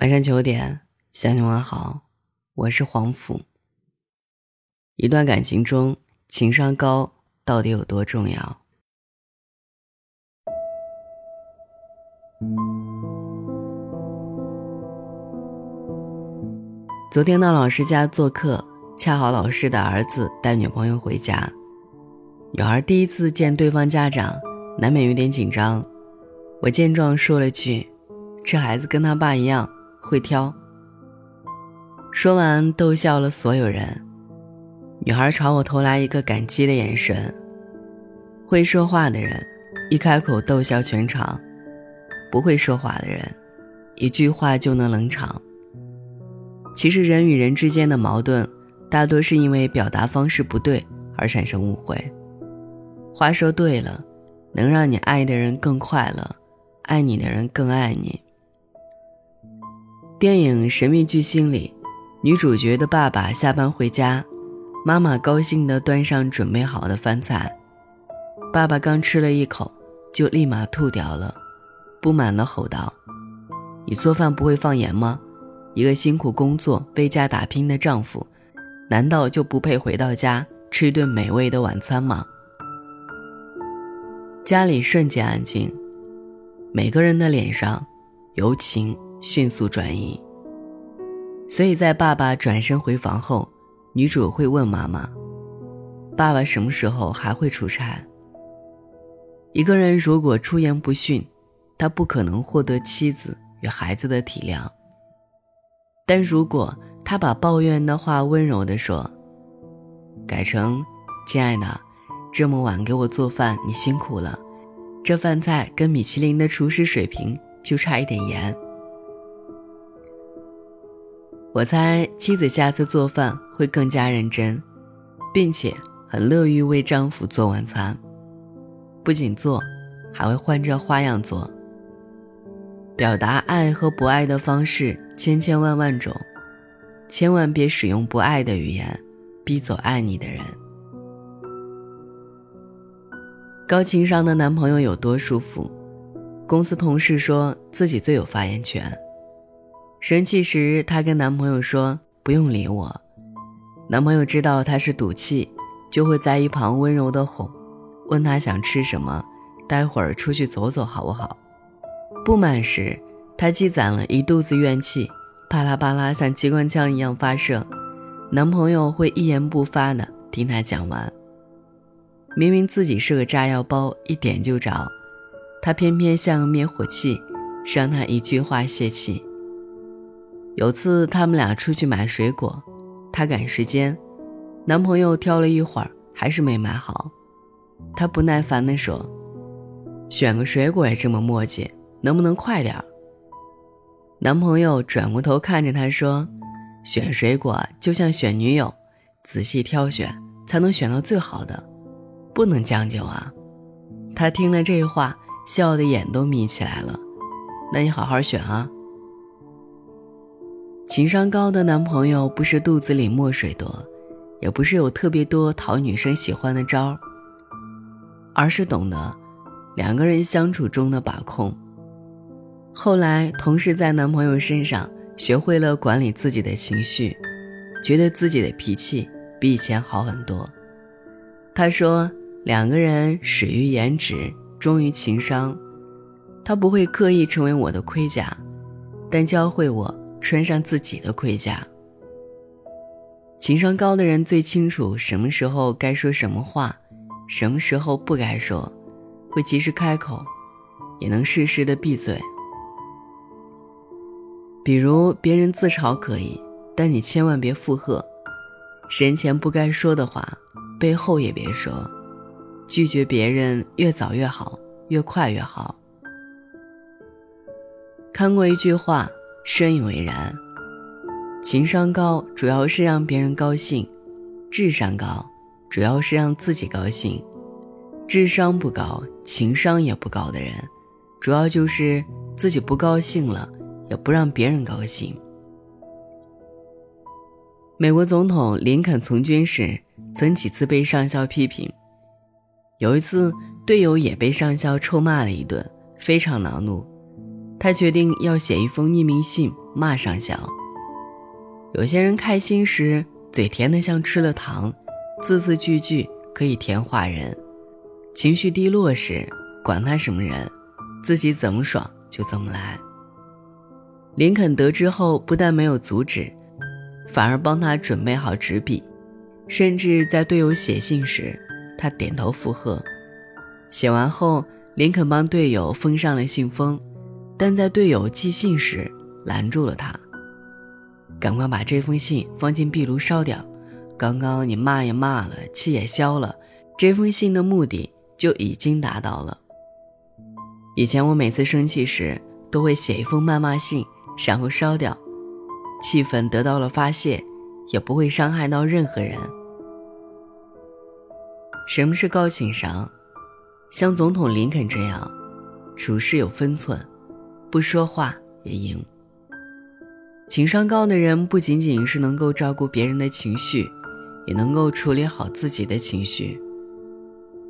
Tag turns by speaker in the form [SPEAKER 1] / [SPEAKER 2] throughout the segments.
[SPEAKER 1] 晚上九点，向你问好，我是黄甫。一段感情中，情商高到底有多重要？昨天到老师家做客，恰好老师的儿子带女朋友回家，女孩第一次见对方家长，难免有点紧张。我见状说了句：“这孩子跟他爸一样。”会挑。说完，逗笑了所有人。女孩朝我投来一个感激的眼神。会说话的人，一开口逗笑全场；不会说话的人，一句话就能冷场。其实，人与人之间的矛盾，大多是因为表达方式不对而产生误会。话说对了，能让你爱的人更快乐，爱你的人更爱你。电影《神秘巨星》里，女主角的爸爸下班回家，妈妈高兴地端上准备好的饭菜，爸爸刚吃了一口，就立马吐掉了，不满地吼道：“你做饭不会放盐吗？一个辛苦工作、为家打拼的丈夫，难道就不配回到家吃一顿美味的晚餐吗？”家里瞬间安静，每个人的脸上，有情。迅速转移，所以在爸爸转身回房后，女主会问妈妈：“爸爸什么时候还会出差？”一个人如果出言不逊，他不可能获得妻子与孩子的体谅。但如果他把抱怨的话温柔地说，改成：“亲爱的，这么晚给我做饭，你辛苦了。这饭菜跟米其林的厨师水平就差一点盐。”我猜妻子下次做饭会更加认真，并且很乐于为丈夫做晚餐。不仅做，还会换着花样做。表达爱和不爱的方式千千万万种，千万别使用不爱的语言，逼走爱你的人。高情商的男朋友有多舒服？公司同事说自己最有发言权。生气时，她跟男朋友说：“不用理我。”男朋友知道她是赌气，就会在一旁温柔的哄，问她想吃什么，待会儿出去走走好不好？不满时，她积攒了一肚子怨气，啪啦啪啦像机关枪一样发射，男朋友会一言不发的听她讲完。明明自己是个炸药包，一点就着，她偏偏像个灭火器，让她一句话泄气。有次他们俩出去买水果，她赶时间，男朋友挑了一会儿还是没买好，她不耐烦地说：“选个水果也这么磨叽，能不能快点儿？”男朋友转过头看着她说：“选水果就像选女友，仔细挑选才能选到最好的，不能将就啊。”她听了这话，笑得眼都眯起来了。那你好好选啊。情商高的男朋友不是肚子里墨水多，也不是有特别多讨女生喜欢的招儿而是懂得两个人相处中的把控。后来，同事在男朋友身上学会了管理自己的情绪，觉得自己的脾气比以前好很多。他说：“两个人始于颜值，忠于情商。他不会刻意成为我的盔甲，但教会我。”穿上自己的盔甲。情商高的人最清楚什么时候该说什么话，什么时候不该说，会及时开口，也能适时的闭嘴。比如别人自嘲可以，但你千万别附和。人前不该说的话，背后也别说。拒绝别人越早越好，越快越好。看过一句话。深以为然。情商高主要是让别人高兴，智商高主要是让自己高兴。智商不高，情商也不高的人，主要就是自己不高兴了，也不让别人高兴。美国总统林肯从军时，曾几次被上校批评，有一次队友也被上校臭骂了一顿，非常恼怒。他决定要写一封匿名信骂上校。有些人开心时嘴甜得像吃了糖，字字句句可以甜化人；情绪低落时，管他什么人，自己怎么爽就怎么来。林肯得知后，不但没有阻止，反而帮他准备好纸笔，甚至在队友写信时，他点头附和。写完后，林肯帮队友封上了信封，但在队友寄信时拦住了他：“赶快把这封信放进壁炉烧掉！刚刚你骂也骂了，气也消了，这封信的目的就已经达到了。以前我每次生气时，都会写一封谩骂信。”然后烧掉，气氛得到了发泄，也不会伤害到任何人。什么是高情商？像总统林肯这样，处事有分寸，不说话也赢。情商高的人不仅仅是能够照顾别人的情绪，也能够处理好自己的情绪。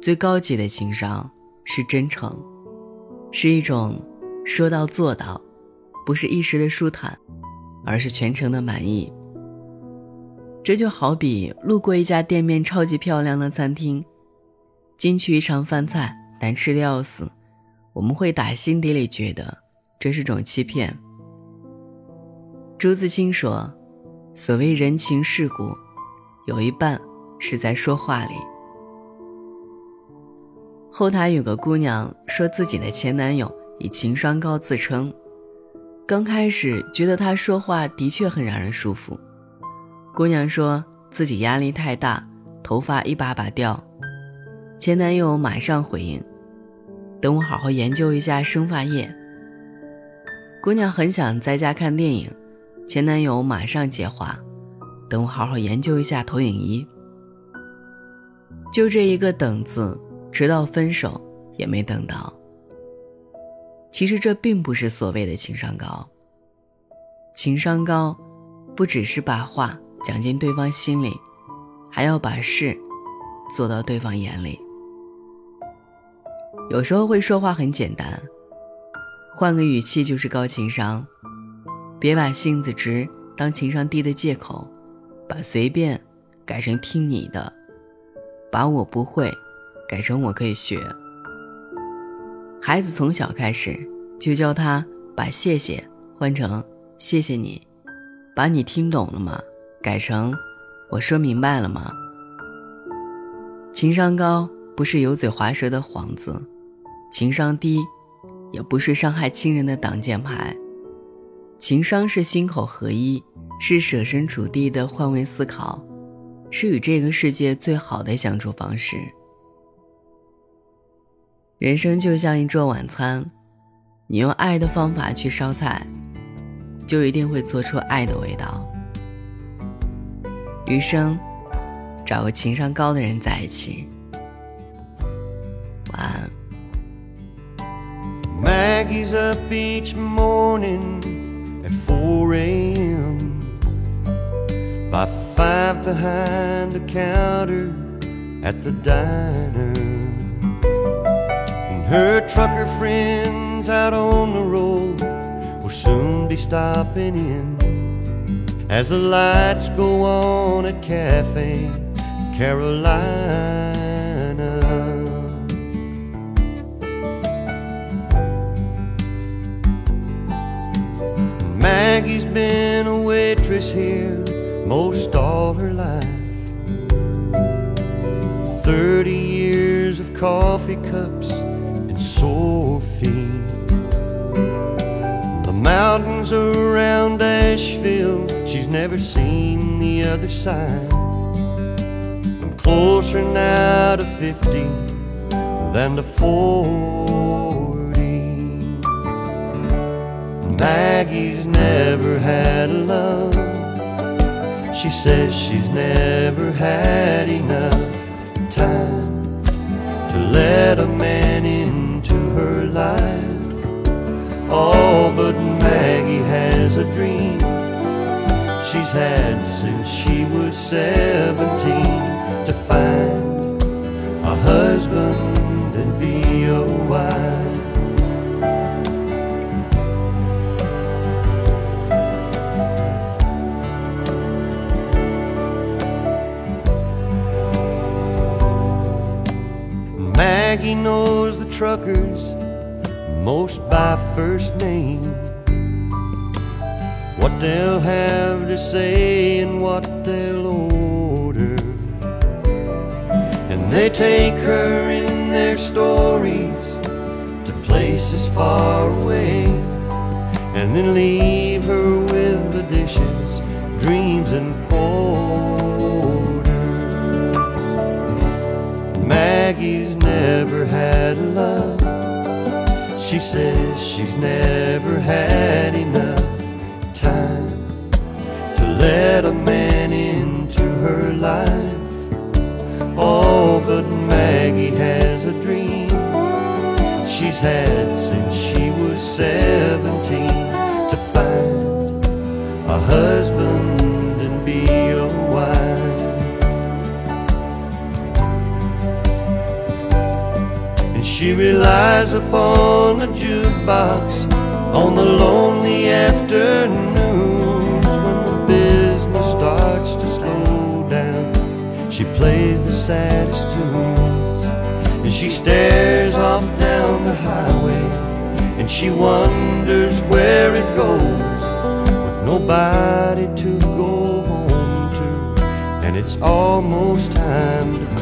[SPEAKER 1] 最高级的情商是真诚，是一种说到做到。不是一时的舒坦，而是全程的满意。这就好比路过一家店面超级漂亮的餐厅，进去一尝饭菜难吃的要死，我们会打心底里觉得这是种欺骗。朱自清说：“所谓人情世故，有一半是在说话里。”后台有个姑娘说自己的前男友以情商高自称。刚开始觉得他说话的确很让人舒服。姑娘说自己压力太大，头发一把把掉。前男友马上回应：“等我好好研究一下生发液。”姑娘很想在家看电影，前男友马上接话：“等我好好研究一下投影仪。”就这一个“等”字，直到分手也没等到。其实这并不是所谓的情商高。情商高，不只是把话讲进对方心里，还要把事做到对方眼里。有时候会说话很简单，换个语气就是高情商。别把性子直当情商低的借口，把随便改成听你的，把我不会改成我可以学。孩子从小开始就教他把“谢谢”换成“谢谢你”，把你听懂了吗？改成“我说明白了吗？”情商高不是油嘴滑舌的幌子，情商低也不是伤害亲人的挡箭牌。情商是心口合一，是设身处地的换位思考，是与这个世界最好的相处方式。人生就像一桌晚餐，你用爱的方法去烧菜，就一定会做出爱的味道。余生，找个情商高的人在一起。晚安。
[SPEAKER 2] Maggie's up each morning at 4 a.m. By five behind the counter at the diner. And her trucker friends out on the road will soon be stopping in as the lights go on at Cafe Caroline. Here most all her life. Thirty years of coffee cups and sore feet. The mountains around Asheville, she's never seen the other side. I'm closer now to 50 than to 40. Maggie's never had a love. She says she's never had enough time to let a man into her life. Oh, but Maggie has a dream she's had since she was 17 Maggie knows the truckers most by first name. What they'll have to say and what they'll order. And they take her in their stories to places far away. And then leave her with the dishes, dreams, and quarters. She says she's never had enough time to let a man into her life. Oh, but Maggie has a dream she's had since she was 17 to find a husband she relies upon the jukebox on the lonely afternoons when the business starts to slow down. She plays the saddest tunes and she stares off down the highway and she wonders where it goes with nobody to go home to. And it's almost time to